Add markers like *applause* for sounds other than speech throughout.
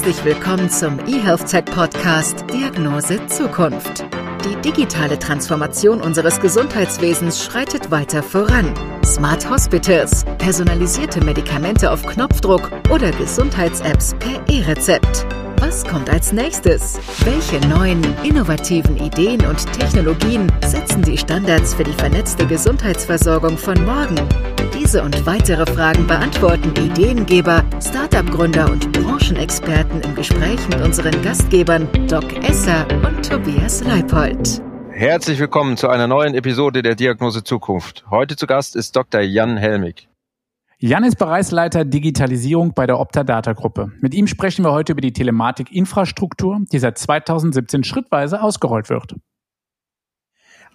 Herzlich willkommen zum eHealth Podcast Diagnose Zukunft. Die digitale Transformation unseres Gesundheitswesens schreitet weiter voran. Smart Hospitals, personalisierte Medikamente auf Knopfdruck oder Gesundheits-Apps per E-Rezept. Was kommt als nächstes? Welche neuen, innovativen Ideen und Technologien setzen die Standards für die vernetzte Gesundheitsversorgung von morgen? Diese und weitere Fragen beantworten Ideengeber, Startup-Gründer und Branchenexperten im Gespräch mit unseren Gastgebern Doc Esser und Tobias Leipold. Herzlich willkommen zu einer neuen Episode der Diagnose Zukunft. Heute zu Gast ist Dr. Jan Helmig. Jan ist Bereichsleiter Digitalisierung bei der Opta Data Gruppe. Mit ihm sprechen wir heute über die Telematik-Infrastruktur, die seit 2017 schrittweise ausgerollt wird.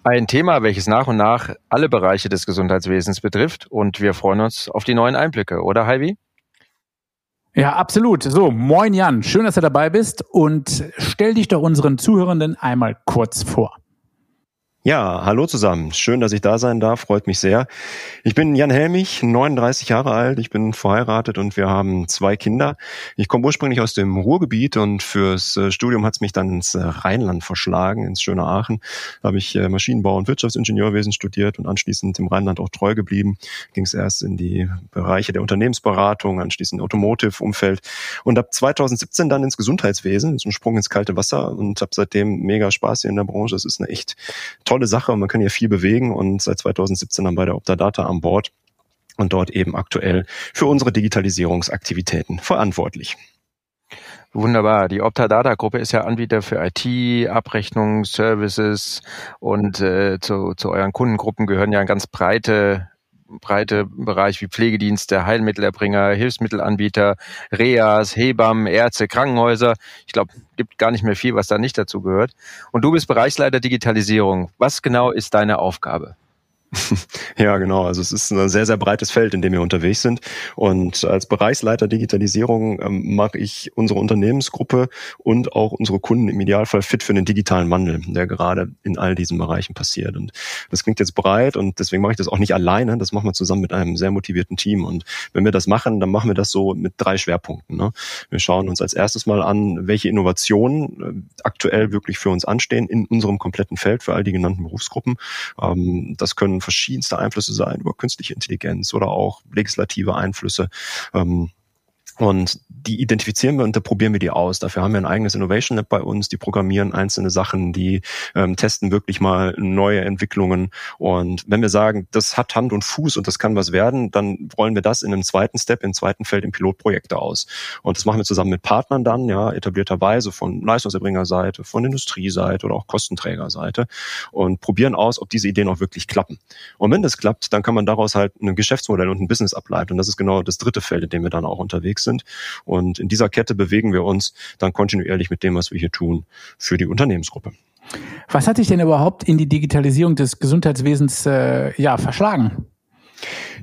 Ein Thema, welches nach und nach alle Bereiche des Gesundheitswesens betrifft und wir freuen uns auf die neuen Einblicke, oder Heidi? Ja, absolut. So, moin Jan, schön, dass du dabei bist und stell dich doch unseren Zuhörenden einmal kurz vor. Ja, hallo zusammen. Schön, dass ich da sein darf. Freut mich sehr. Ich bin Jan Helmich, 39 Jahre alt. Ich bin verheiratet und wir haben zwei Kinder. Ich komme ursprünglich aus dem Ruhrgebiet und fürs äh, Studium hat es mich dann ins äh, Rheinland verschlagen, ins schöne Aachen. Da habe ich äh, Maschinenbau und Wirtschaftsingenieurwesen studiert und anschließend im Rheinland auch treu geblieben. Ging es erst in die Bereiche der Unternehmensberatung, anschließend Automotive-Umfeld und ab 2017 dann ins Gesundheitswesen, ein Sprung ins kalte Wasser und habe seitdem mega Spaß hier in der Branche. Es ist eine echt tolle tolle Sache und man kann hier viel bewegen und seit 2017 dann bei der Optadata an Bord und dort eben aktuell für unsere Digitalisierungsaktivitäten verantwortlich. Wunderbar. Die Optadata-Gruppe ist ja Anbieter für IT, Abrechnung, Services und äh, zu, zu euren Kundengruppen gehören ja ganz breite breite Bereich wie Pflegedienste, Heilmittelerbringer, Hilfsmittelanbieter, Reas, Hebammen, Ärzte, Krankenhäuser. Ich glaube, gibt gar nicht mehr viel, was da nicht dazu gehört. Und du bist Bereichsleiter Digitalisierung. Was genau ist deine Aufgabe? *laughs* Ja, genau. Also es ist ein sehr, sehr breites Feld, in dem wir unterwegs sind. Und als Bereichsleiter Digitalisierung ähm, mache ich unsere Unternehmensgruppe und auch unsere Kunden im Idealfall fit für den digitalen Wandel, der gerade in all diesen Bereichen passiert. Und das klingt jetzt breit und deswegen mache ich das auch nicht alleine. Das machen wir zusammen mit einem sehr motivierten Team. Und wenn wir das machen, dann machen wir das so mit drei Schwerpunkten. Ne? Wir schauen uns als erstes mal an, welche Innovationen äh, aktuell wirklich für uns anstehen in unserem kompletten Feld für all die genannten Berufsgruppen. Ähm, das können verschiedenste Einflüsse sein über künstliche Intelligenz oder auch legislative Einflüsse. Ähm, und die identifizieren wir und da probieren wir die aus. Dafür haben wir ein eigenes Innovation Lab bei uns, die programmieren einzelne Sachen, die ähm, testen wirklich mal neue Entwicklungen. Und wenn wir sagen, das hat Hand und Fuß und das kann was werden, dann rollen wir das in einem zweiten Step, im zweiten Feld in Pilotprojekte aus. Und das machen wir zusammen mit Partnern dann, ja, etablierterweise von Leistungserbringerseite, von Industrieseite oder auch Kostenträgerseite und probieren aus, ob diese Ideen auch wirklich klappen. Und wenn das klappt, dann kann man daraus halt ein Geschäftsmodell und ein Business ableiten. Und das ist genau das dritte Feld, in dem wir dann auch unterwegs sind. Und in dieser Kette bewegen wir uns dann kontinuierlich mit dem, was wir hier tun, für die Unternehmensgruppe. Was hat dich denn überhaupt in die Digitalisierung des Gesundheitswesens äh, ja, verschlagen?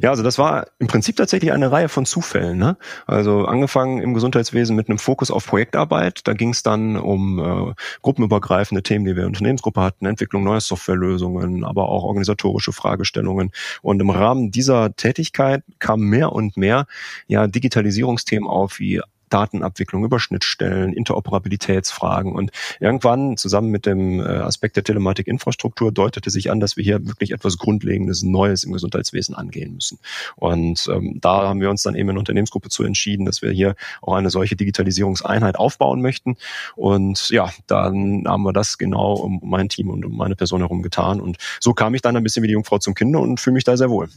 Ja, also das war im Prinzip tatsächlich eine Reihe von Zufällen. Ne? Also angefangen im Gesundheitswesen mit einem Fokus auf Projektarbeit. Da ging es dann um äh, gruppenübergreifende Themen, die wir in der Unternehmensgruppe hatten, Entwicklung neuer Softwarelösungen, aber auch organisatorische Fragestellungen. Und im Rahmen dieser Tätigkeit kamen mehr und mehr ja Digitalisierungsthemen auf, wie Datenabwicklung über Schnittstellen, Interoperabilitätsfragen. Und irgendwann zusammen mit dem äh, Aspekt der Telematik-Infrastruktur deutete sich an, dass wir hier wirklich etwas Grundlegendes, Neues im Gesundheitswesen angehen müssen. Und ähm, da haben wir uns dann eben in Unternehmensgruppe zu entschieden, dass wir hier auch eine solche Digitalisierungseinheit aufbauen möchten. Und ja, dann haben wir das genau um mein Team und um meine Person herum getan. Und so kam ich dann ein bisschen wie die Jungfrau zum Kinder und fühle mich da sehr wohl.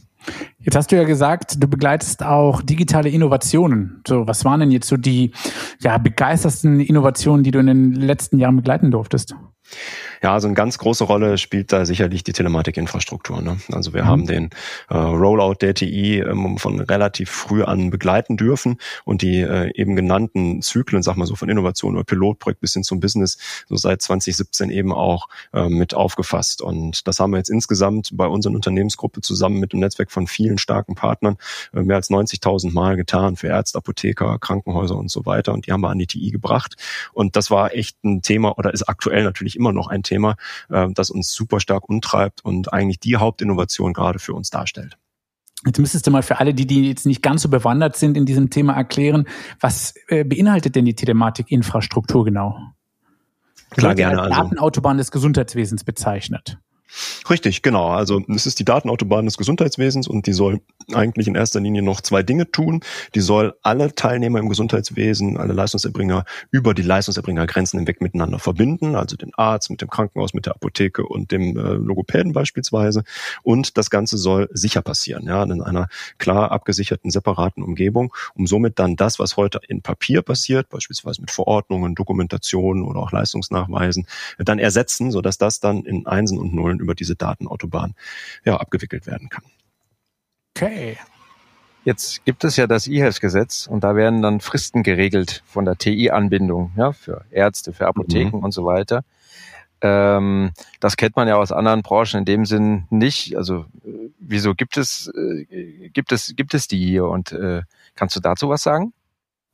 Jetzt hast du ja gesagt, du begleitest auch digitale Innovationen. So, was waren denn jetzt so die ja, begeistersten Innovationen, die du in den letzten Jahren begleiten durftest? Ja, also eine ganz große Rolle spielt da sicherlich die Telematikinfrastruktur. Ne? Also wir mhm. haben den äh, Rollout der TI ähm, von relativ früh an begleiten dürfen und die äh, eben genannten Zyklen, sag mal so von Innovation oder Pilotprojekt bis hin zum Business, so seit 2017 eben auch äh, mit aufgefasst. Und das haben wir jetzt insgesamt bei unseren Unternehmensgruppe zusammen mit einem Netzwerk von vielen starken Partnern äh, mehr als 90.000 Mal getan für Ärzte, Apotheker, Krankenhäuser und so weiter. Und die haben wir an die TI gebracht. Und das war echt ein Thema oder ist aktuell natürlich immer noch ein Thema, äh, das uns super stark umtreibt und eigentlich die Hauptinnovation gerade für uns darstellt. Jetzt müsstest du mal für alle, die, die jetzt nicht ganz so bewandert sind in diesem Thema erklären, was äh, beinhaltet denn die Telematikinfrastruktur genau? Klar, gerne. Als Datenautobahn des Gesundheitswesens bezeichnet. Richtig, genau. Also es ist die Datenautobahn des Gesundheitswesens und die soll eigentlich in erster Linie noch zwei Dinge tun. Die soll alle Teilnehmer im Gesundheitswesen, alle Leistungserbringer über die Leistungserbringergrenzen hinweg miteinander verbinden, also den Arzt mit dem Krankenhaus, mit der Apotheke und dem äh, Logopäden beispielsweise. Und das Ganze soll sicher passieren, ja, in einer klar abgesicherten, separaten Umgebung, um somit dann das, was heute in Papier passiert, beispielsweise mit Verordnungen, Dokumentationen oder auch Leistungsnachweisen, dann ersetzen, sodass das dann in Einsen und Nullen über diese Datenautobahn ja, abgewickelt werden kann. Okay. Jetzt gibt es ja das E-Health-Gesetz und da werden dann Fristen geregelt von der TI-Anbindung, ja, für Ärzte, für Apotheken mhm. und so weiter. Ähm, das kennt man ja aus anderen Branchen in dem Sinn nicht. Also äh, wieso gibt es äh, gibt es gibt es die hier und äh, kannst du dazu was sagen?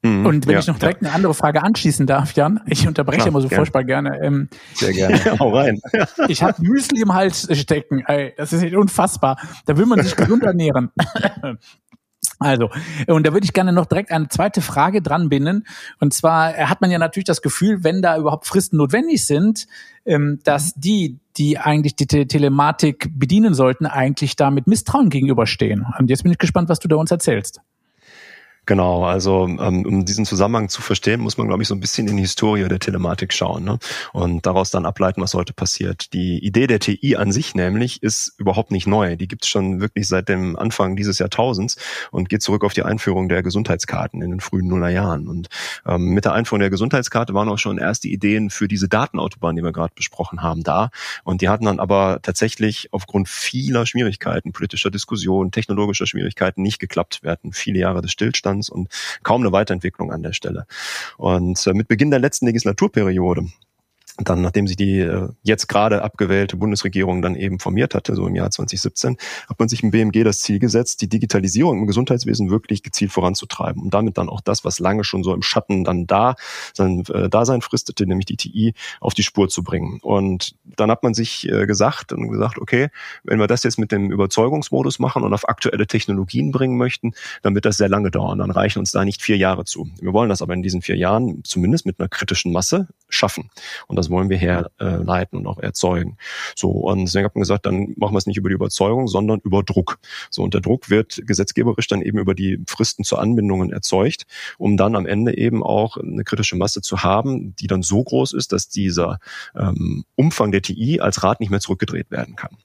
Mhm, und wenn ja, ich noch direkt ja. eine andere Frage anschließen darf, Jan, ich unterbreche Klar, immer so gerne. furchtbar gerne. Ähm, Sehr gerne. *laughs* Hau rein. ich habe Müsli im Hals stecken. Ey, das ist unfassbar. Da will man sich gesund ernähren. *laughs* Also, und da würde ich gerne noch direkt eine zweite Frage dran binden. Und zwar hat man ja natürlich das Gefühl, wenn da überhaupt Fristen notwendig sind, ähm, dass die, die eigentlich die Telematik bedienen sollten, eigentlich da mit Misstrauen gegenüberstehen. Und jetzt bin ich gespannt, was du da uns erzählst. Genau, also ähm, um diesen Zusammenhang zu verstehen, muss man, glaube ich, so ein bisschen in die Historie der Telematik schauen ne? und daraus dann ableiten, was heute passiert. Die Idee der TI an sich nämlich ist überhaupt nicht neu. Die gibt es schon wirklich seit dem Anfang dieses Jahrtausends und geht zurück auf die Einführung der Gesundheitskarten in den frühen Nullerjahren. Und ähm, mit der Einführung der Gesundheitskarte waren auch schon erste Ideen für diese Datenautobahn, die wir gerade besprochen haben, da. Und die hatten dann aber tatsächlich aufgrund vieler Schwierigkeiten, politischer Diskussion, technologischer Schwierigkeiten nicht geklappt. Wir hatten viele Jahre des Stillstands Stillstands und kaum eine Weiterentwicklung an der Stelle. Und äh, mit Beginn der letzten Legislaturperiode dann, nachdem sich die äh, jetzt gerade abgewählte Bundesregierung dann eben formiert hatte, so im Jahr 2017, hat man sich im BMG das Ziel gesetzt, die Digitalisierung im Gesundheitswesen wirklich gezielt voranzutreiben und damit dann auch das, was lange schon so im Schatten dann da sein äh, Dasein fristete, nämlich die TI, auf die Spur zu bringen. Und dann hat man sich äh, gesagt und gesagt, okay, wenn wir das jetzt mit dem Überzeugungsmodus machen und auf aktuelle Technologien bringen möchten, dann wird das sehr lange dauern. Dann reichen uns da nicht vier Jahre zu. Wir wollen das aber in diesen vier Jahren zumindest mit einer kritischen Masse schaffen. Und das wollen wir herleiten und auch erzeugen. So, und deswegen hat man gesagt, dann machen wir es nicht über die Überzeugung, sondern über Druck. So, und der Druck wird gesetzgeberisch dann eben über die Fristen zur Anbindungen erzeugt, um dann am Ende eben auch eine kritische Masse zu haben, die dann so groß ist, dass dieser ähm, Umfang der TI als Rat nicht mehr zurückgedreht werden kann.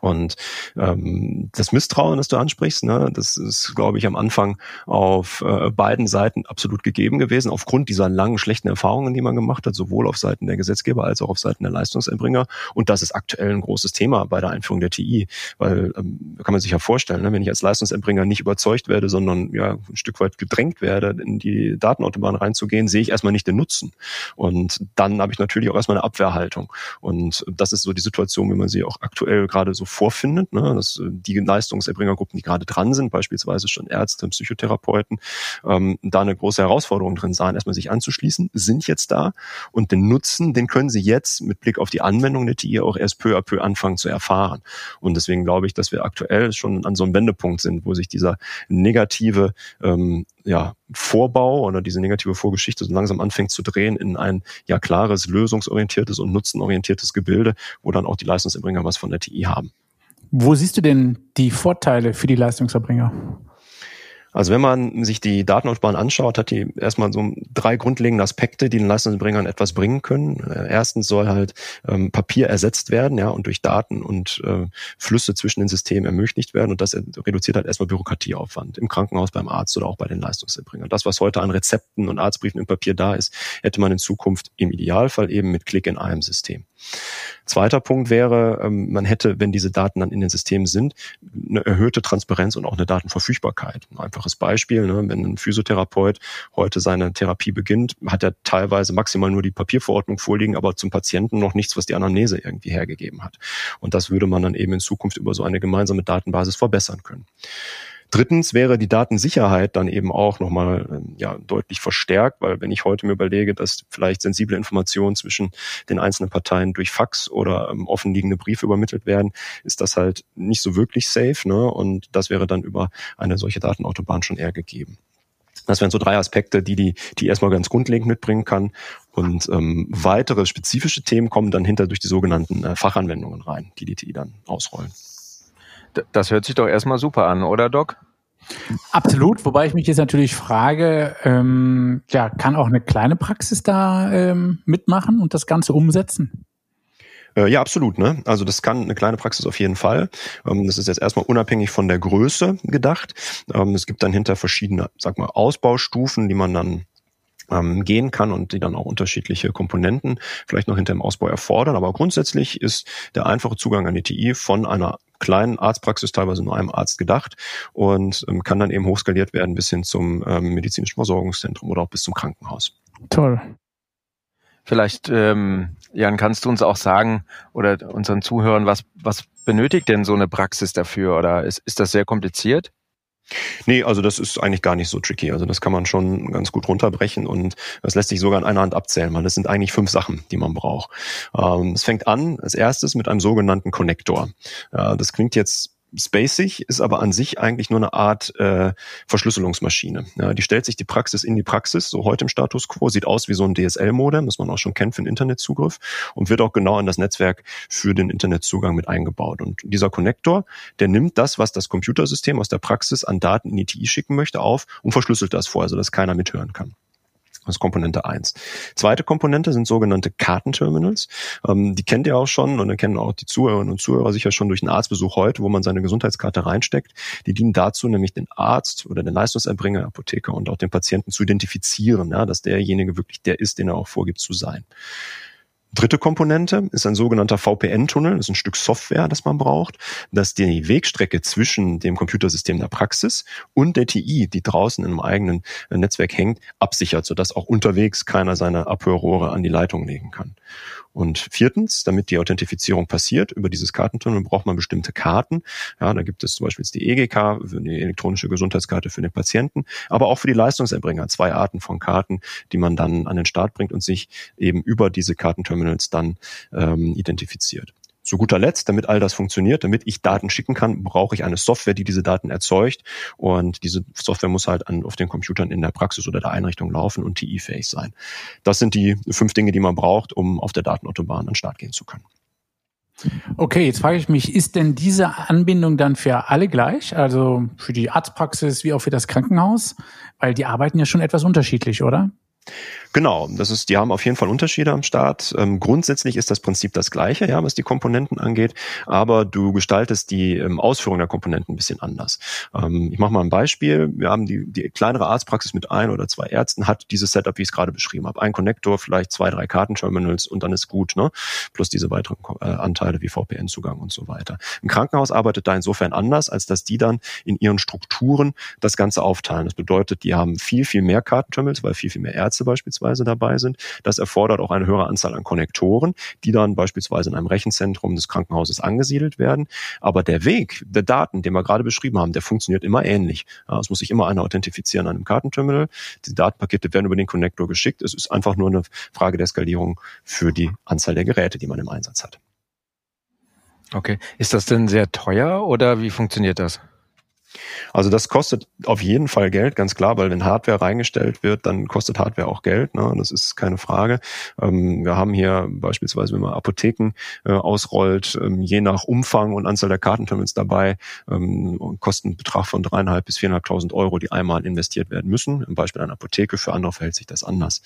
Und ähm, das Misstrauen, das du ansprichst, ne, das ist, glaube ich, am Anfang auf äh, beiden Seiten absolut gegeben gewesen, aufgrund dieser langen schlechten Erfahrungen, die man gemacht hat, sowohl auf Seiten der Gesetzgeber als auch auf Seiten der Leistungserbringer. Und das ist aktuell ein großes Thema bei der Einführung der TI, weil ähm, kann man sich ja vorstellen, ne, wenn ich als Leistungserbringer nicht überzeugt werde, sondern ja ein Stück weit gedrängt werde, in die Datenautobahn reinzugehen, sehe ich erstmal nicht den Nutzen. Und dann habe ich natürlich auch erstmal eine Abwehrhaltung. Und das ist so die Situation, wie man sie auch aktuell gerade so vorfindet, ne, dass äh, die Leistungserbringergruppen, die gerade dran sind, beispielsweise schon Ärzte, Psychotherapeuten, ähm, da eine große Herausforderung drin sahen, erstmal sich anzuschließen, sind jetzt da und den Nutzen, den können sie jetzt mit Blick auf die Anwendung der TI auch erst peu à peu anfangen zu erfahren. Und deswegen glaube ich, dass wir aktuell schon an so einem Wendepunkt sind, wo sich dieser negative ähm, ja, Vorbau oder diese negative Vorgeschichte so langsam anfängt zu drehen in ein ja klares, lösungsorientiertes und nutzenorientiertes Gebilde, wo dann auch die Leistungserbringer was von der TI haben. Wo siehst du denn die Vorteile für die Leistungserbringer? Also wenn man sich die Datenautobahn anschaut, hat die erstmal so drei grundlegende Aspekte, die den Leistungsbringern etwas bringen können. Äh, erstens soll halt ähm, Papier ersetzt werden, ja, und durch Daten und äh, Flüsse zwischen den Systemen ermöglicht werden. Und das reduziert halt erstmal Bürokratieaufwand im Krankenhaus, beim Arzt oder auch bei den Leistungserbringern. Das, was heute an Rezepten und Arztbriefen im Papier da ist, hätte man in Zukunft im Idealfall eben mit Klick in einem System. Zweiter Punkt wäre, ähm, man hätte, wenn diese Daten dann in den Systemen sind, eine erhöhte Transparenz und auch eine Datenverfügbarkeit. Ein einfaches Beispiel, ne, wenn ein Physiotherapeut heute seine Therapie beginnt, hat er teilweise maximal nur die Papierverordnung vorliegen, aber zum Patienten noch nichts, was die Anamnese irgendwie hergegeben hat. Und das würde man dann eben in Zukunft über so eine gemeinsame Datenbasis verbessern können. Drittens wäre die Datensicherheit dann eben auch nochmal ähm, ja, deutlich verstärkt, weil wenn ich heute mir überlege, dass vielleicht sensible Informationen zwischen den einzelnen Parteien durch Fax oder ähm, offenliegende Briefe übermittelt werden, ist das halt nicht so wirklich safe. Ne? Und das wäre dann über eine solche Datenautobahn schon eher gegeben. Das wären so drei Aspekte, die die, die erstmal ganz grundlegend mitbringen kann. Und ähm, weitere spezifische Themen kommen dann hinter durch die sogenannten äh, Fachanwendungen rein, die die TI dann ausrollen. Das hört sich doch erstmal super an, oder Doc? Absolut, wobei ich mich jetzt natürlich frage, ähm, ja, kann auch eine kleine Praxis da ähm, mitmachen und das Ganze umsetzen? Äh, ja, absolut. Ne? Also das kann eine kleine Praxis auf jeden Fall. Ähm, das ist jetzt erstmal unabhängig von der Größe gedacht. Ähm, es gibt dann hinter verschiedene, sag mal, Ausbaustufen, die man dann ähm, gehen kann und die dann auch unterschiedliche Komponenten vielleicht noch hinter dem Ausbau erfordern. Aber grundsätzlich ist der einfache Zugang an die TI von einer kleinen Arztpraxis, teilweise nur einem Arzt gedacht und ähm, kann dann eben hochskaliert werden bis hin zum ähm, medizinischen Versorgungszentrum oder auch bis zum Krankenhaus. Toll. Vielleicht, ähm, Jan, kannst du uns auch sagen oder unseren Zuhörern, was, was benötigt denn so eine Praxis dafür oder ist, ist das sehr kompliziert? Nee, also das ist eigentlich gar nicht so tricky. Also das kann man schon ganz gut runterbrechen und das lässt sich sogar in einer Hand abzählen, weil das sind eigentlich fünf Sachen, die man braucht. Ähm, es fängt an als erstes mit einem sogenannten Connector. Ja, das klingt jetzt spacig, ist aber an sich eigentlich nur eine Art äh, Verschlüsselungsmaschine. Ja, die stellt sich die Praxis in die Praxis, so heute im Status quo, sieht aus wie so ein DSL-Modem, das man auch schon kennt für den Internetzugriff und wird auch genau in das Netzwerk für den Internetzugang mit eingebaut. Und dieser Konnektor, der nimmt das, was das Computersystem aus der Praxis an Daten in die TI schicken möchte, auf und verschlüsselt das vor, also dass keiner mithören kann. Das ist Komponente eins. Zweite Komponente sind sogenannte Kartenterminals. Ähm, die kennt ihr auch schon und dann kennen auch die Zuhörerinnen und Zuhörer sicher schon durch einen Arztbesuch heute, wo man seine Gesundheitskarte reinsteckt. Die dienen dazu, nämlich den Arzt oder den Leistungserbringer, Apotheker und auch den Patienten zu identifizieren, ja, dass derjenige wirklich der ist, den er auch vorgibt zu sein. Dritte Komponente ist ein sogenannter VPN-Tunnel. Das ist ein Stück Software, das man braucht, das die Wegstrecke zwischen dem Computersystem der Praxis und der TI, die draußen in einem eigenen Netzwerk hängt, absichert, sodass auch unterwegs keiner seine Abhörrohre an die Leitung legen kann. Und viertens, damit die Authentifizierung passiert über dieses Kartentunnel, braucht man bestimmte Karten. Ja, da gibt es zum Beispiel die EGK, die elektronische Gesundheitskarte für den Patienten, aber auch für die Leistungserbringer zwei Arten von Karten, die man dann an den Start bringt und sich eben über diese Kartenterminals dann ähm, identifiziert. Zu guter Letzt, damit all das funktioniert, damit ich Daten schicken kann, brauche ich eine Software, die diese Daten erzeugt. Und diese Software muss halt an, auf den Computern in der Praxis oder der Einrichtung laufen und TI-fähig sein. Das sind die fünf Dinge, die man braucht, um auf der Datenautobahn an den Start gehen zu können. Okay, jetzt frage ich mich, ist denn diese Anbindung dann für alle gleich? Also für die Arztpraxis wie auch für das Krankenhaus? Weil die arbeiten ja schon etwas unterschiedlich, oder? Genau, das ist, die haben auf jeden Fall Unterschiede am Start. Ähm, grundsätzlich ist das Prinzip das gleiche, ja, was die Komponenten angeht, aber du gestaltest die ähm, Ausführung der Komponenten ein bisschen anders. Ähm, ich mache mal ein Beispiel. Wir haben die, die kleinere Arztpraxis mit ein oder zwei Ärzten, hat dieses Setup, wie ich es gerade beschrieben habe. Ein Konnektor, vielleicht zwei, drei Kartenterminals und dann ist gut, ne? Plus diese weiteren äh, Anteile wie VPN-Zugang und so weiter. Ein Krankenhaus arbeitet da insofern anders, als dass die dann in ihren Strukturen das Ganze aufteilen. Das bedeutet, die haben viel, viel mehr Kartenterminals, weil viel, viel mehr Ärzte beispielsweise beispielsweise dabei sind. Das erfordert auch eine höhere Anzahl an Konnektoren, die dann beispielsweise in einem Rechenzentrum des Krankenhauses angesiedelt werden. Aber der Weg der Daten, den wir gerade beschrieben haben, der funktioniert immer ähnlich. Es muss sich immer einer authentifizieren an einem Kartenterminal. Die Datenpakete werden über den Konnektor geschickt. Es ist einfach nur eine Frage der Skalierung für die Anzahl der Geräte, die man im Einsatz hat. Okay. Ist das denn sehr teuer oder wie funktioniert das? Also das kostet auf jeden Fall Geld, ganz klar, weil wenn Hardware reingestellt wird, dann kostet Hardware auch Geld. Ne? Das ist keine Frage. Ähm, wir haben hier beispielsweise, wenn man Apotheken äh, ausrollt, ähm, je nach Umfang und Anzahl der Kartenterminals dabei, ähm, Kostenbetrag von dreieinhalb bis viereinhalbtausend Euro, die einmal investiert werden müssen. Im Beispiel einer Apotheke, für andere verhält sich das anders.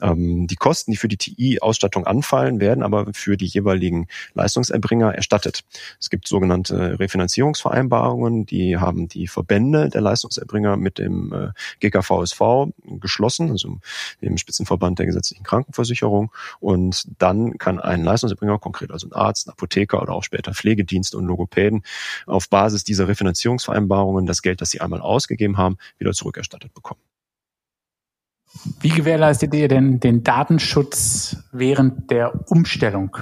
Ähm, die Kosten, die für die TI-Ausstattung anfallen, werden aber für die jeweiligen Leistungserbringer erstattet. Es gibt sogenannte Refinanzierungsvereinbarungen, die haben die Verbände der Leistungserbringer mit dem äh, GKVSV geschlossen, also dem Spitzenverband der gesetzlichen Krankenversicherung. Und dann kann ein Leistungserbringer, konkret also ein Arzt, ein Apotheker oder auch später Pflegedienste und Logopäden, auf Basis dieser Refinanzierungsvereinbarungen das Geld, das sie einmal ausgegeben haben, wieder zurückerstattet bekommen. Wie gewährleistet ihr denn den Datenschutz während der Umstellung?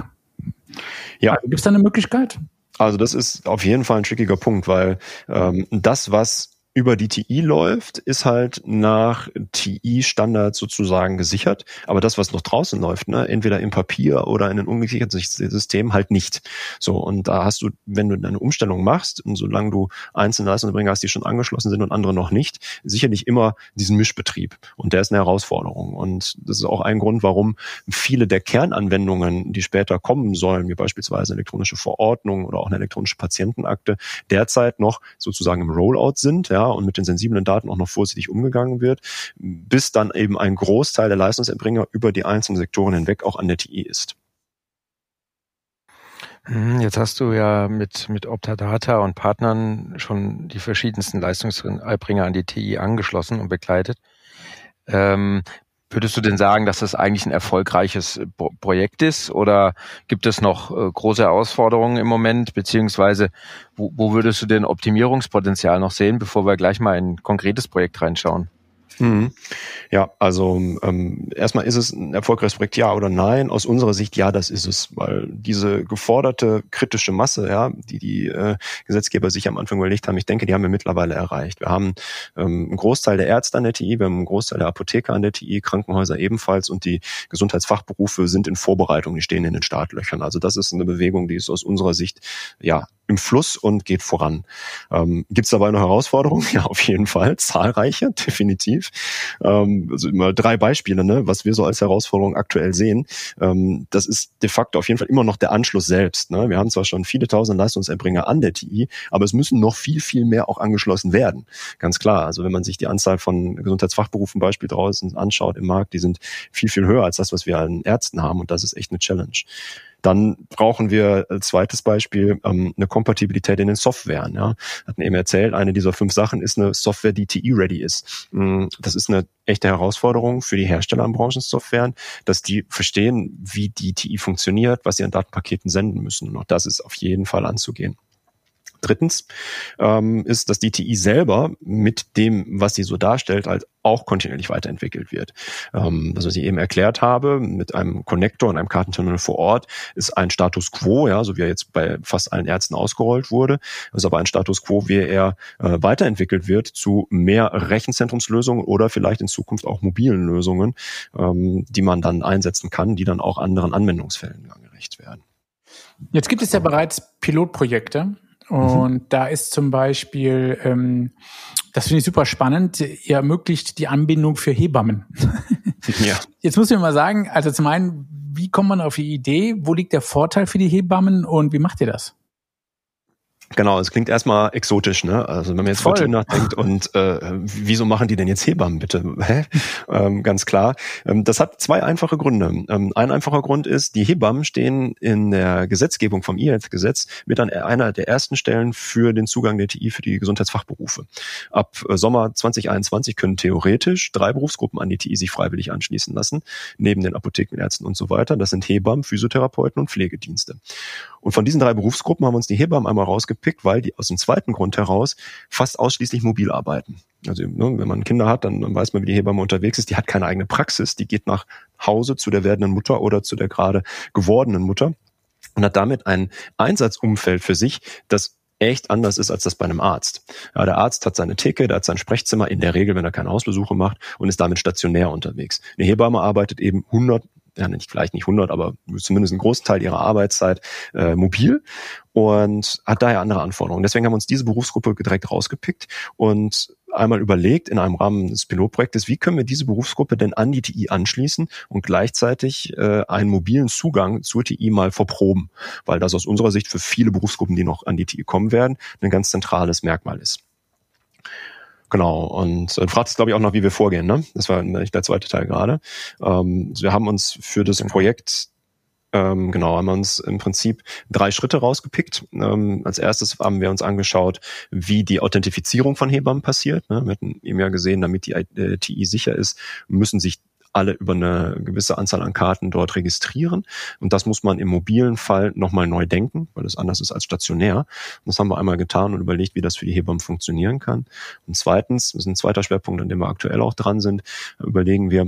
Ja. Also, Gibt es da eine Möglichkeit? Also das ist auf jeden Fall ein trickiger Punkt, weil ähm, das, was über die TI läuft, ist halt nach TI-Standards sozusagen gesichert. Aber das, was noch draußen läuft, ne, entweder im Papier oder in einem ungesicherten System, halt nicht. So, und da hast du, wenn du eine Umstellung machst, und solange du einzelne Leistungserbringer hast, die schon angeschlossen sind und andere noch nicht, sicherlich immer diesen Mischbetrieb. Und der ist eine Herausforderung. Und das ist auch ein Grund, warum viele der Kernanwendungen, die später kommen sollen, wie beispielsweise elektronische Verordnung oder auch eine elektronische Patientenakte, derzeit noch sozusagen im Rollout sind, ja, und mit den sensiblen Daten auch noch vorsichtig umgegangen wird, bis dann eben ein Großteil der Leistungserbringer über die einzelnen Sektoren hinweg auch an der TI ist. Hm, jetzt hast du ja mit, mit Optadata und Partnern schon die verschiedensten Leistungserbringer an die TI angeschlossen und begleitet. Ähm, Würdest du denn sagen, dass das eigentlich ein erfolgreiches äh, Projekt ist oder gibt es noch äh, große Herausforderungen im Moment, beziehungsweise wo, wo würdest du denn Optimierungspotenzial noch sehen, bevor wir gleich mal in ein konkretes Projekt reinschauen? Mhm. Ja, also ähm, erstmal ist es ein erfolgreiches Projekt, ja oder nein? Aus unserer Sicht ja, das ist es, weil diese geforderte kritische Masse, ja, die die äh, Gesetzgeber sich am Anfang überlegt haben, ich denke, die haben wir mittlerweile erreicht. Wir haben ähm, einen Großteil der Ärzte an der TI, wir haben einen Großteil der Apotheker an der TI, Krankenhäuser ebenfalls und die Gesundheitsfachberufe sind in Vorbereitung, die stehen in den Startlöchern. Also das ist eine Bewegung, die ist aus unserer Sicht ja im Fluss und geht voran. Ähm, Gibt es dabei noch Herausforderungen? *laughs* Ja, auf jeden Fall. Zahlreiche, *laughs* definitiv. Ähm, also immer drei Beispiele, ne, was wir so als Herausforderung aktuell sehen. Ähm, das ist de facto auf jeden Fall immer noch der Anschluss selbst. Ne? Wir haben zwar schon viele tausend Leistungserbringer an der TI, aber es müssen noch viel, viel mehr auch angeschlossen werden. Ganz klar. Also wenn man sich die Anzahl von Gesundheitsfachberufen beispielsweise draußen anschaut im Markt, die sind viel, viel höher als das, was wir an Ärzten haben. Und das ist echt eine Challenge. Dann brauchen wir als zweites Beispiel ähm, eine Kompatibilität in den Softwaren. Ja. Hatten eben erzählt, eine dieser fünf Sachen ist eine Software, die TI-ready ist. Mm, das ist eine echte Herausforderung für die Hersteller an Branchensoftwaren, dass die verstehen, wie die TI funktioniert, was sie an Datenpaketen senden müssen. Und auch das ist auf jeden Fall anzugehen. Drittens ähm, ist, dass die TI selber mit dem, was sie so darstellt, halt auch kontinuierlich weiterentwickelt wird. Ähm, das, was ich eben erklärt habe, mit einem Connector und einem Kartenterminal vor Ort, ist ein Status quo, ja, so wie er jetzt bei fast allen Ärzten ausgerollt wurde. Ist aber ein Status quo, wie er äh, weiterentwickelt wird zu mehr Rechenzentrumslösungen oder vielleicht in Zukunft auch mobilen Lösungen, ähm, die man dann einsetzen kann, die dann auch anderen Anwendungsfällen gerecht werden. Jetzt gibt es ja bereits Pilotprojekte. Und mhm. da ist zum Beispiel, ähm, das finde ich super spannend, ihr ermöglicht die Anbindung für Hebammen. *laughs* ja. Jetzt muss ich mal sagen, also zum einen, wie kommt man auf die Idee? Wo liegt der Vorteil für die Hebammen und wie macht ihr das? Genau, es klingt erstmal exotisch, ne? Also wenn man jetzt Voll. nachdenkt und äh, wieso machen die denn jetzt Hebammen bitte? *laughs* Hä? Ähm, ganz klar. Ähm, das hat zwei einfache Gründe. Ähm, ein einfacher Grund ist, die Hebammen stehen in der Gesetzgebung vom E-Health-Gesetz mit an einer der ersten Stellen für den Zugang der TI für die Gesundheitsfachberufe. Ab äh, Sommer 2021 können theoretisch drei Berufsgruppen an die TI sich freiwillig anschließen lassen, neben den Apothekenärzten und so weiter. Das sind Hebammen, Physiotherapeuten und Pflegedienste. Und von diesen drei Berufsgruppen haben uns die Hebammen einmal rausgepickt, weil die aus dem zweiten Grund heraus fast ausschließlich mobil arbeiten. Also ne, wenn man Kinder hat, dann, dann weiß man, wie die Hebamme unterwegs ist. Die hat keine eigene Praxis, die geht nach Hause zu der werdenden Mutter oder zu der gerade gewordenen Mutter und hat damit ein Einsatzumfeld für sich, das echt anders ist als das bei einem Arzt. Ja, der Arzt hat seine Theke, der hat sein Sprechzimmer, in der Regel, wenn er keine Hausbesuche macht und ist damit stationär unterwegs. Eine Hebamme arbeitet eben 100 ja nicht vielleicht nicht 100, aber zumindest einen großen Teil ihrer Arbeitszeit äh, mobil und hat daher andere Anforderungen. Deswegen haben wir uns diese Berufsgruppe direkt rausgepickt und einmal überlegt in einem Rahmen des Pilotprojektes, wie können wir diese Berufsgruppe denn an die TI anschließen und gleichzeitig äh, einen mobilen Zugang zur TI mal verproben, weil das aus unserer Sicht für viele Berufsgruppen, die noch an die TI kommen werden, ein ganz zentrales Merkmal ist. Genau, und du fragst, glaube ich, auch noch, wie wir vorgehen. Ne? Das war der zweite Teil gerade. Ähm, wir haben uns für das genau. Projekt ähm, genau, haben wir uns im Prinzip drei Schritte rausgepickt. Ähm, als erstes haben wir uns angeschaut, wie die Authentifizierung von Hebammen passiert. Ne? Wir hatten eben ja gesehen, damit die äh, TI sicher ist, müssen sich alle über eine gewisse Anzahl an Karten dort registrieren. Und das muss man im mobilen Fall nochmal neu denken, weil es anders ist als stationär. Und das haben wir einmal getan und überlegt, wie das für die Hebammen funktionieren kann. Und zweitens, das ist ein zweiter Schwerpunkt, an dem wir aktuell auch dran sind, überlegen wir,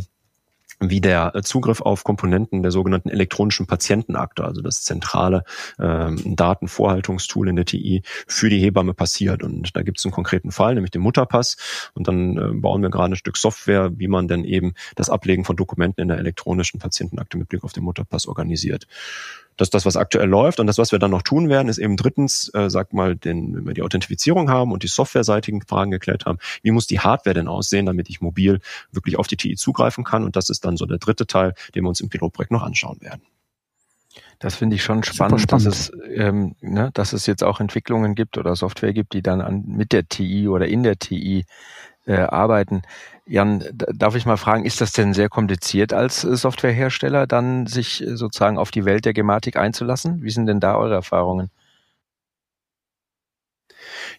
wie der äh, Zugriff auf Komponenten der sogenannten elektronischen Patientenakte, also das zentrale ähm, Datenvorhaltungstool in der TI für die Hebamme passiert. Und da gibt es einen konkreten Fall, nämlich den Mutterpass. Und dann äh, bauen wir gerade ein Stück Software, wie man denn eben das Ablegen von Dokumenten in der elektronischen Patientenakte mit Blick auf den Mutterpass organisiert. Das ist das, was aktuell läuft. Und das, was wir dann noch tun werden, ist eben drittens, äh, sag mal, den, wenn wir die Authentifizierung haben und die softwareseitigen Fragen geklärt haben, wie muss die Hardware denn aussehen, damit ich mobil wirklich auf die TI zugreifen kann. Und das ist dann so der dritte Teil, den wir uns im Pilotprojekt noch anschauen werden. Das finde ich schon spannend, spannend, dass es, ähm, ne, dass es jetzt auch Entwicklungen gibt oder Software gibt, die dann an, mit der TI oder in der TI äh, arbeiten. Jan, darf ich mal fragen, ist das denn sehr kompliziert als äh, Softwarehersteller, dann sich äh, sozusagen auf die Welt der Gematik einzulassen? Wie sind denn da eure Erfahrungen?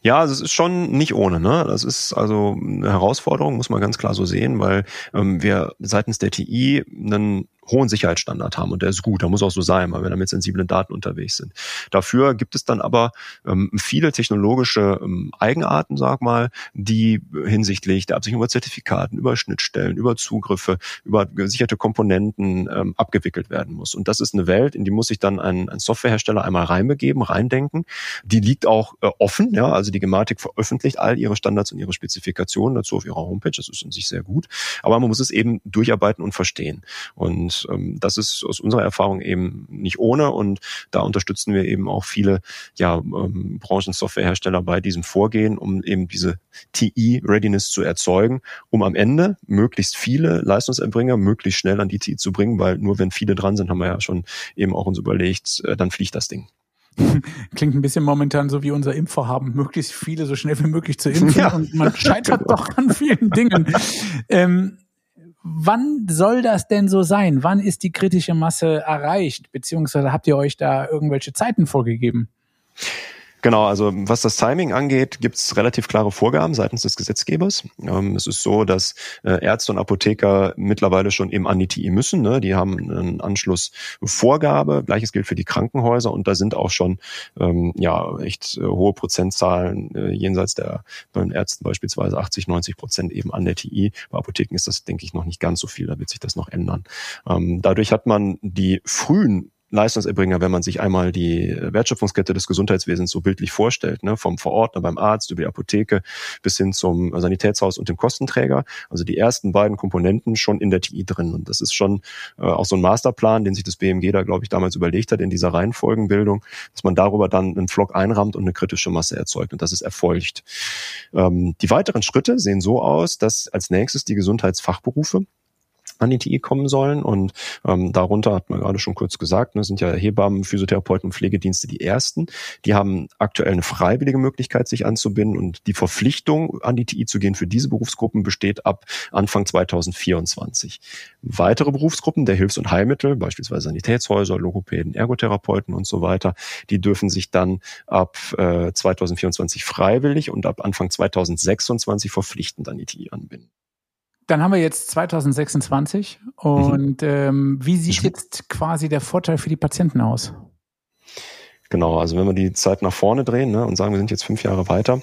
Ja, also es ist schon nicht ohne. Ne? Das ist also eine Herausforderung, muss man ganz klar so sehen, weil ähm, wir seitens der TI einen hohen Sicherheitsstandard haben und der ist gut, da muss auch so sein, weil wir da mit sensiblen Daten unterwegs sind. Dafür gibt es dann aber ähm, viele technologische ähm, Eigenarten, sag mal, die hinsichtlich der Absicherung über Zertifikaten, über Schnittstellen, über Zugriffe, über gesicherte Komponenten ähm, abgewickelt werden muss. Und das ist eine Welt, in die muss sich dann ein, ein Softwarehersteller einmal reinbegeben, reindenken. Die liegt auch äh, offen, ja, also die Gematik veröffentlicht all ihre Standards und ihre Spezifikationen dazu auf ihrer Homepage, das ist in sich sehr gut. Aber man muss es eben durcharbeiten und verstehen. Und ähm, das ist aus unserer Erfahrung eben nicht ohne und da unterstützen wir eben auch viele ja, ähm, Branchensoftwarehersteller bei diesem Vorgehen, um eben diese TI-Readiness zu erzeugen, um am Ende möglichst viele Leistungserbringer möglichst schnell an die TI zu bringen, weil nur wenn viele dran sind, haben wir ja schon eben auch uns überlegt, äh, dann fliegt das Ding. *laughs* Klingt ein bisschen momentan so wie unser Impfvorhaben, möglichst viele so schnell wie möglich zu impfen *laughs* ja. und man scheitert doch an vielen Dingen. *laughs* Ähm, wann soll das denn so sein? Wann ist die kritische Masse erreicht? Beziehungsweise habt ihr euch da irgendwelche Zeiten vorgegeben? Genau, also was das Timing angeht, gibt es relativ klare Vorgaben seitens des Gesetzgebers. Ähm, es ist so, dass äh, Ärzte und Apotheker mittlerweile schon eben an die TI müssen. Ne? Die haben einen Anschlussvorgabe. Gleiches gilt für die Krankenhäuser und da sind auch schon ähm, ja echt äh, hohe Prozentzahlen äh, jenseits der bei den Ärzten beispielsweise 80, 90 Prozent eben an der TI. Bei Apotheken ist das, denke ich, noch nicht ganz so viel. Da wird sich das noch ändern. Ähm, dadurch hat man die frühen Leistungserbringer, wenn man sich einmal die Wertschöpfungskette des Gesundheitswesens so bildlich vorstellt, ne, vom Verordner beim Arzt über die Apotheke bis hin zum Sanitätshaus und dem Kostenträger. Also die ersten beiden Komponenten schon in der TI drin. Und das ist schon äh, auch so ein Masterplan, den sich das BMG da, glaube ich, damals überlegt hat in dieser Reihenfolgenbildung, dass man darüber dann einen Flock einrammt und eine kritische Masse erzeugt. Und das ist erfolgt. Ähm, die weiteren Schritte sehen so aus, dass als nächstes die Gesundheitsfachberufe an die TI kommen sollen. Und ähm, darunter hat man gerade schon kurz gesagt, ne, sind ja Hebammen, Physiotherapeuten und Pflegedienste die ersten. Die haben aktuell eine freiwillige Möglichkeit, sich anzubinden und die Verpflichtung, an die TI zu gehen für diese Berufsgruppen besteht ab Anfang 2024. Weitere Berufsgruppen der Hilfs- und Heilmittel, beispielsweise Sanitätshäuser, Logopäden, Ergotherapeuten und so weiter, die dürfen sich dann ab äh, 2024 freiwillig und ab Anfang 2026 verpflichtend an die TI anbinden. Dann haben wir jetzt 2026 und mhm. ähm, wie sieht jetzt quasi der Vorteil für die Patienten aus? Genau, also wenn wir die Zeit nach vorne drehen ne, und sagen, wir sind jetzt fünf Jahre weiter.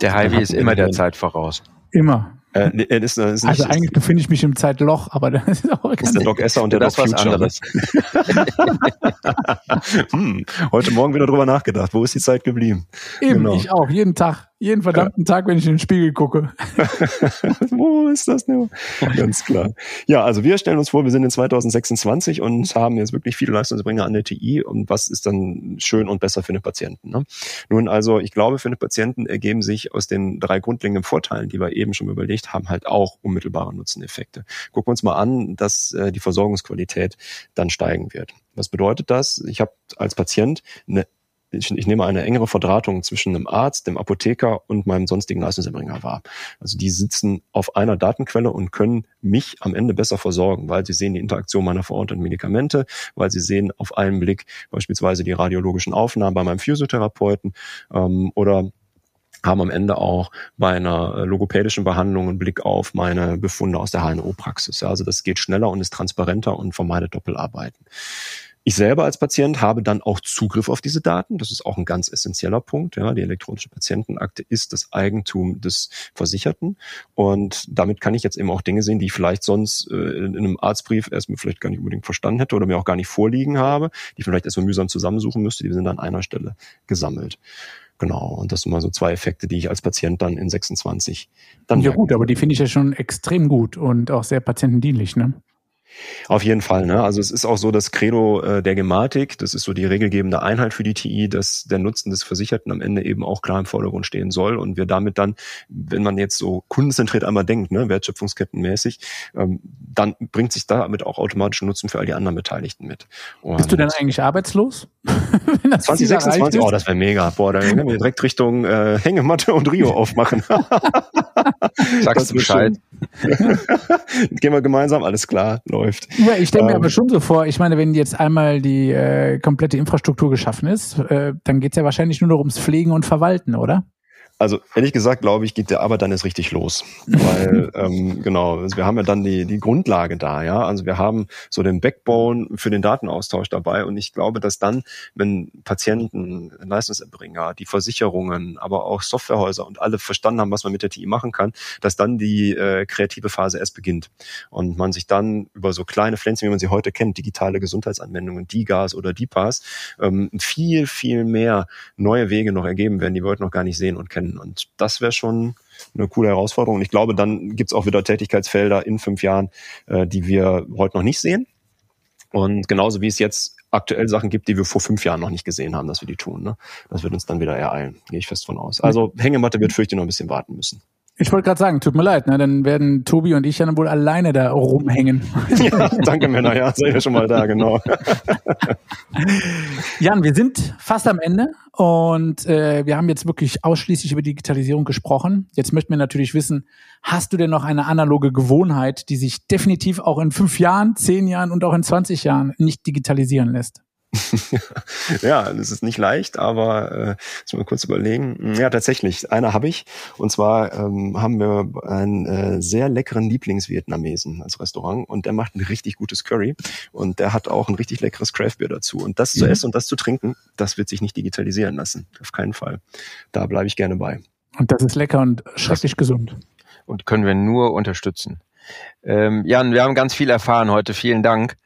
Der Highway ist immer der Zeit voraus. Immer. Äh, nee, ist, ist nicht, also eigentlich befinde ich mich im Zeitloch, aber *laughs* das ist auch ist der Doc Esser und der Doc Future. Was *laughs* hm, heute Morgen wieder drüber nachgedacht. Wo ist die Zeit geblieben? Eben, genau. ich auch, jeden Tag. Jeden verdammten ja. Tag, wenn ich in den Spiegel gucke. *laughs* Wo ist das denn? Ganz klar. Ja, also wir stellen uns vor, wir sind in 2026 und haben jetzt wirklich viele Leistungsbringer an der TI. Und was ist dann schön und besser für den Patienten? Ne? Nun, also ich glaube, für den Patienten ergeben sich aus den drei grundlegenden Vorteilen, die wir eben schon überlegt haben, halt auch unmittelbare Nutzeneffekte. Gucken wir uns mal an, dass äh, die Versorgungsqualität dann steigen wird. Was bedeutet das? Ich habe als Patient eine ich, ich nehme eine engere Verdrahtung zwischen einem Arzt, dem Apotheker und meinem sonstigen Leistungserbringer wahr. Also die sitzen auf einer Datenquelle und können mich am Ende besser versorgen, weil sie sehen die Interaktion meiner verordneten Medikamente, weil sie sehen auf einen Blick beispielsweise die radiologischen Aufnahmen bei meinem Physiotherapeuten ähm, oder haben am Ende auch bei einer äh, logopädischen Behandlung einen Blick auf meine Befunde aus der HNO-Praxis. Ja, also das geht schneller und ist transparenter und vermeidet Doppelarbeiten. Ich selber als Patient habe dann auch Zugriff auf diese Daten. Das ist auch ein ganz essentieller Punkt. Ja, die elektronische Patientenakte ist das Eigentum des Versicherten. Und damit kann ich jetzt eben auch Dinge sehen, die ich vielleicht sonst äh, in einem Arztbrief erstmal vielleicht gar nicht unbedingt verstanden hätte oder mir auch gar nicht vorliegen habe, die ich vielleicht erstmal mühsam zusammensuchen müsste. Die sind an einer Stelle gesammelt. Genau, und das sind mal so zwei Effekte, die ich als Patient dann in 26 dann. Ja gut, aber die finde ich ja schon extrem gut und auch sehr patientendienlich, ne? Auf jeden Fall. Ne? Also es ist auch so das Credo äh, der Gematik, das ist so die regelgebende Einheit für die TI, dass der Nutzen des Versicherten am Ende eben auch klar im Vordergrund stehen soll und wir damit dann, wenn man jetzt so kundenzentriert einmal denkt, ne, wertschöpfungskettenmäßig, ähm, dann bringt sich damit auch automatisch Nutzen für all die anderen Beteiligten mit. Und Bist du denn eigentlich arbeitslos? *laughs* 2026, oh, das wäre mega. Boah, da können wir direkt Richtung äh, Hängematte und Rio aufmachen. *laughs* Sagst du Bescheid. *laughs* Gehen wir gemeinsam, alles klar, läuft. Ja, ich stelle mir ähm, aber schon so vor, ich meine, wenn jetzt einmal die äh, komplette Infrastruktur geschaffen ist, äh, dann geht's ja wahrscheinlich nur noch ums Pflegen und Verwalten, oder? Also ehrlich gesagt, glaube ich, geht der Arbeit dann erst richtig los. Weil, *laughs* ähm, genau, also wir haben ja dann die, die Grundlage da, ja. Also wir haben so den Backbone für den Datenaustausch dabei. Und ich glaube, dass dann, wenn Patienten, Leistungserbringer, die Versicherungen, aber auch Softwarehäuser und alle verstanden haben, was man mit der TI machen kann, dass dann die äh, kreative Phase erst beginnt. Und man sich dann über so kleine Pflänzchen, wie man sie heute kennt, digitale Gesundheitsanwendungen, DIGAS oder DIPAS, ähm, viel, viel mehr neue Wege noch ergeben werden, die wir heute noch gar nicht sehen und kennen können. Und das wäre schon eine coole Herausforderung. Und ich glaube, dann gibt's auch wieder Tätigkeitsfelder in fünf Jahren, äh, die wir heute noch nicht sehen. Und genauso wie es jetzt aktuell Sachen gibt, die wir vor fünf Jahren noch nicht gesehen haben, dass wir die tun. Ne? Das wird uns dann wieder ereilen, gehe ich fest von aus. Also Hängematte wird fürchte noch ein bisschen warten müssen. Ich wollte gerade sagen, tut mir leid, ne? dann werden Tobi und ich ja dann wohl alleine da rumhängen. *laughs* Ja, danke Männer, ja, seid ihr schon mal da, genau. *laughs* Jan, wir sind fast am Ende und äh, wir haben jetzt wirklich ausschließlich über Digitalisierung gesprochen. Jetzt möchten wir natürlich wissen, hast du denn noch eine analoge Gewohnheit, die sich definitiv auch in fünf Jahren, zehn Jahren und auch in 20 Jahren nicht digitalisieren lässt? *laughs* ja, das ist nicht leicht, aber äh, jetzt mal kurz überlegen. Ja, tatsächlich, einer habe ich. Und zwar ähm, haben wir einen äh, sehr leckeren Lieblingsvietnamesen als Restaurant und der macht ein richtig gutes Curry und der hat auch ein richtig leckeres Craftbeer dazu. Und das mhm. zu essen und das zu trinken, das wird sich nicht digitalisieren lassen. Auf keinen Fall. Da bleibe ich gerne bei. Und das ist lecker und schrecklich das gesund. Und können wir nur unterstützen. Ähm, Jan, wir haben ganz viel erfahren heute. Vielen Dank.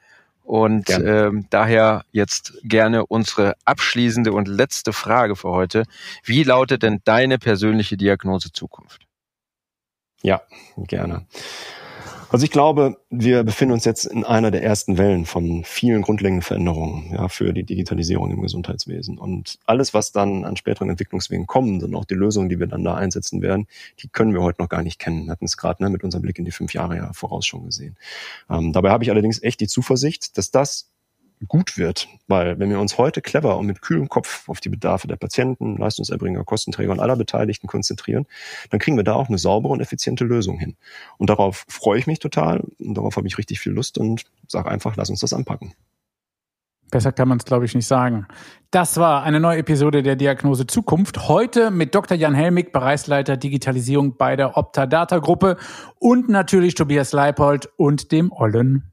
Und ähm, daher jetzt gerne unsere abschließende und letzte Frage für heute. Wie lautet denn deine persönliche Diagnose Zukunft? Ja, gerne. Also ich glaube, wir befinden uns jetzt in einer der ersten Wellen von vielen grundlegenden Veränderungen ja, für die Digitalisierung im Gesundheitswesen. Und alles, was dann an späteren Entwicklungswegen kommt und auch die Lösungen, die wir dann da einsetzen werden, die können wir heute noch gar nicht kennen. Wir hatten es gerade ne, mit unserem Blick in die fünf Jahre ja voraus schon gesehen. Ähm, dabei habe ich allerdings echt die Zuversicht, dass das gut wird. Weil wenn wir uns heute clever und mit kühlem Kopf auf die Bedarfe der Patienten, Leistungserbringer, Kostenträger und aller Beteiligten konzentrieren, dann kriegen wir da auch eine saubere und effiziente Lösung hin. Und darauf freue ich mich total und darauf habe ich richtig viel Lust und sage einfach, lass uns das anpacken. Besser kann man es, glaube ich, nicht sagen. Das war eine neue Episode der Diagnose Zukunft. Heute mit Dr. Jan Helmig, Bereichsleiter Digitalisierung bei der Opta Data Gruppe und natürlich Tobias Leipold und dem Ollen.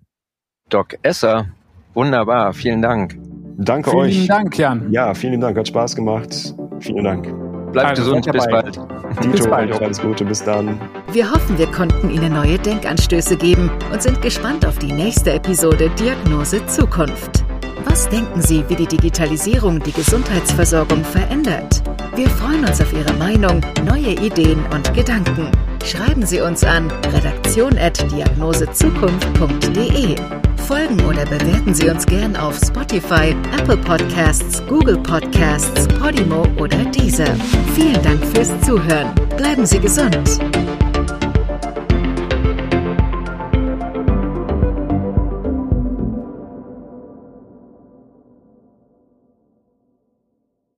Doc Esser, Wunderbar, vielen Dank. Danke vielen euch. Vielen Dank, Jan. Ja, vielen Dank, hat Spaß gemacht. Vielen Dank. Bleibt also, gesund, bis bald. Dito, bis bald. Alles Gute, bis dann. Wir hoffen, wir konnten Ihnen neue Denkanstöße geben und sind gespannt auf die nächste Episode Diagnose Zukunft. Was denken Sie, wie die Digitalisierung die Gesundheitsversorgung verändert? Wir freuen uns auf Ihre Meinung, neue Ideen und Gedanken. Schreiben Sie uns an redaktion.diagnosezukunft.de. Folgen oder bewerten Sie uns gern auf Spotify, Apple Podcasts, Google Podcasts, Podimo oder Deezer. Vielen Dank fürs Zuhören. Bleiben Sie gesund.